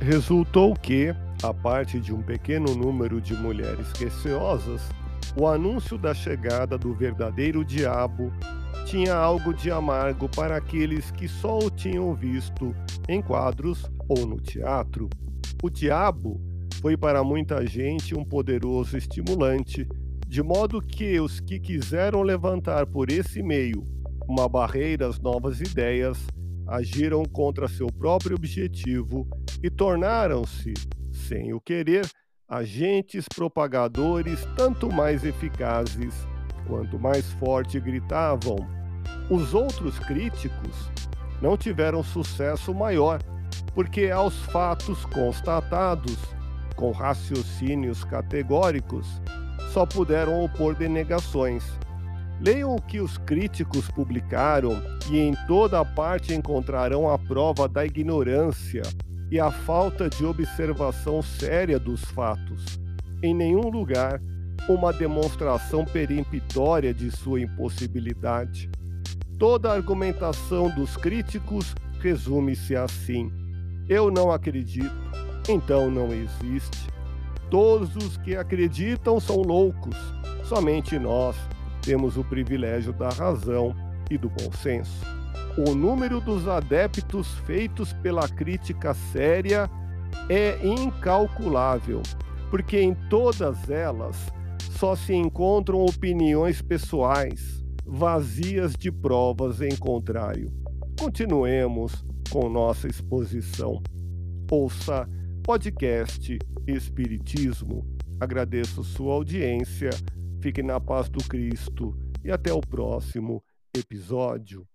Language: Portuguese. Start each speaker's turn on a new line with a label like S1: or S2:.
S1: Resultou que, a parte de um pequeno número de mulheres receosas, o anúncio da chegada do verdadeiro diabo tinha algo de amargo para aqueles que só o tinham visto em quadros ou no teatro. O diabo foi para muita gente um poderoso estimulante, de modo que os que quiseram levantar por esse meio uma barreira às novas ideias agiram contra seu próprio objetivo e tornaram-se, sem o querer, agentes propagadores tanto mais eficazes quanto mais forte gritavam. Os outros críticos não tiveram sucesso maior, porque aos fatos constatados, com raciocínios categóricos, só puderam opor denegações Leiam o que os críticos publicaram e em toda parte encontrarão a prova da ignorância e a falta de observação séria dos fatos. Em nenhum lugar uma demonstração peremptória de sua impossibilidade. Toda a argumentação dos críticos resume-se assim: eu não acredito, então não existe. Todos os que acreditam são loucos, somente nós temos o privilégio da razão e do bom senso. O número dos adeptos feitos pela crítica séria é incalculável, porque em todas elas só se encontram opiniões pessoais, vazias de provas em contrário. Continuemos com nossa exposição. Ouça podcast Espiritismo. Agradeço sua audiência Fiquem na paz do Cristo e até o próximo episódio.